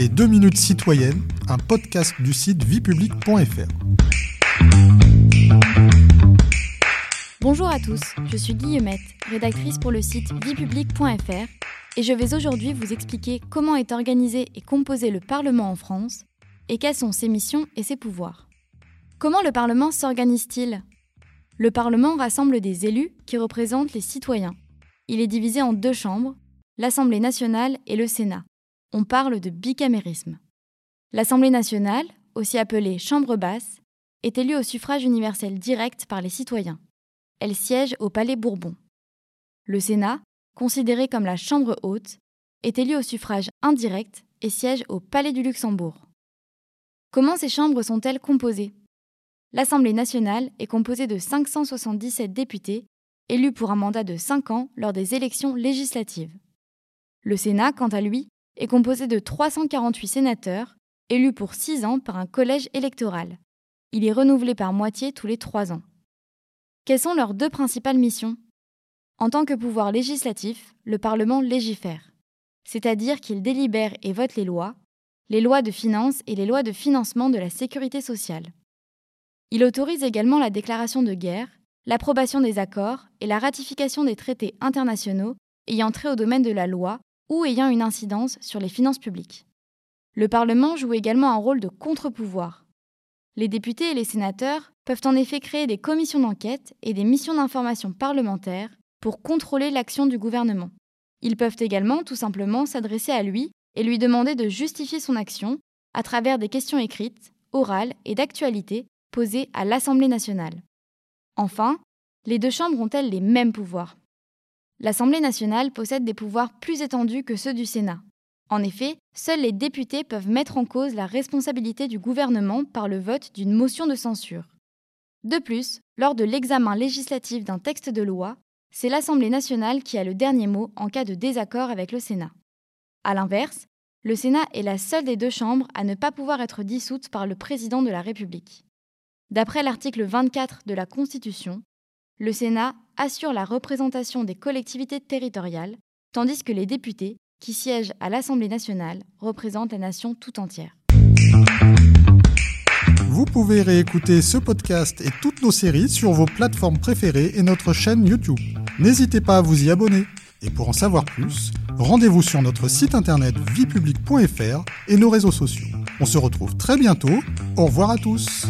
Les 2 minutes citoyennes, un podcast du site viepublic.fr. Bonjour à tous, je suis Guillemette, rédactrice pour le site viepublic.fr et je vais aujourd'hui vous expliquer comment est organisé et composé le Parlement en France et quelles sont ses missions et ses pouvoirs. Comment le Parlement s'organise-t-il? Le Parlement rassemble des élus qui représentent les citoyens. Il est divisé en deux chambres, l'Assemblée nationale et le Sénat. On parle de bicamérisme. L'Assemblée nationale, aussi appelée Chambre basse, est élue au suffrage universel direct par les citoyens. Elle siège au Palais Bourbon. Le Sénat, considéré comme la Chambre haute, est élu au suffrage indirect et siège au Palais du Luxembourg. Comment ces chambres sont-elles composées? L'Assemblée nationale est composée de 577 députés élus pour un mandat de 5 ans lors des élections législatives. Le Sénat, quant à lui, est composé de 348 sénateurs, élus pour 6 ans par un collège électoral. Il est renouvelé par moitié tous les 3 ans. Quelles sont leurs deux principales missions? En tant que pouvoir législatif, le Parlement légifère, c'est-à-dire qu'il délibère et vote les lois, les lois de finances et les lois de financement de la sécurité sociale. Il autorise également la déclaration de guerre, l'approbation des accords et la ratification des traités internationaux ayant trait au domaine de la loi ou ayant une incidence sur les finances publiques. Le Parlement joue également un rôle de contre-pouvoir. Les députés et les sénateurs peuvent en effet créer des commissions d'enquête et des missions d'information parlementaires pour contrôler l'action du gouvernement. Ils peuvent également tout simplement s'adresser à lui et lui demander de justifier son action à travers des questions écrites, orales et d'actualité posées à l'Assemblée nationale. Enfin, les deux chambres ont-elles les mêmes pouvoirs? l'Assemblée nationale possède des pouvoirs plus étendus que ceux du Sénat. En effet, seuls les députés peuvent mettre en cause la responsabilité du gouvernement par le vote d'une motion de censure. De plus, lors de l'examen législatif d'un texte de loi, c'est l'Assemblée nationale qui a le dernier mot en cas de désaccord avec le Sénat. A l'inverse, le Sénat est la seule des deux chambres à ne pas pouvoir être dissoute par le président de la République. D'après l'article 24 de la Constitution, le Sénat assure la représentation des collectivités territoriales, tandis que les députés, qui siègent à l'Assemblée nationale, représentent la nation tout entière. Vous pouvez réécouter ce podcast et toutes nos séries sur vos plateformes préférées et notre chaîne YouTube. N'hésitez pas à vous y abonner. Et pour en savoir plus, rendez-vous sur notre site internet viepublic.fr et nos réseaux sociaux. On se retrouve très bientôt. Au revoir à tous.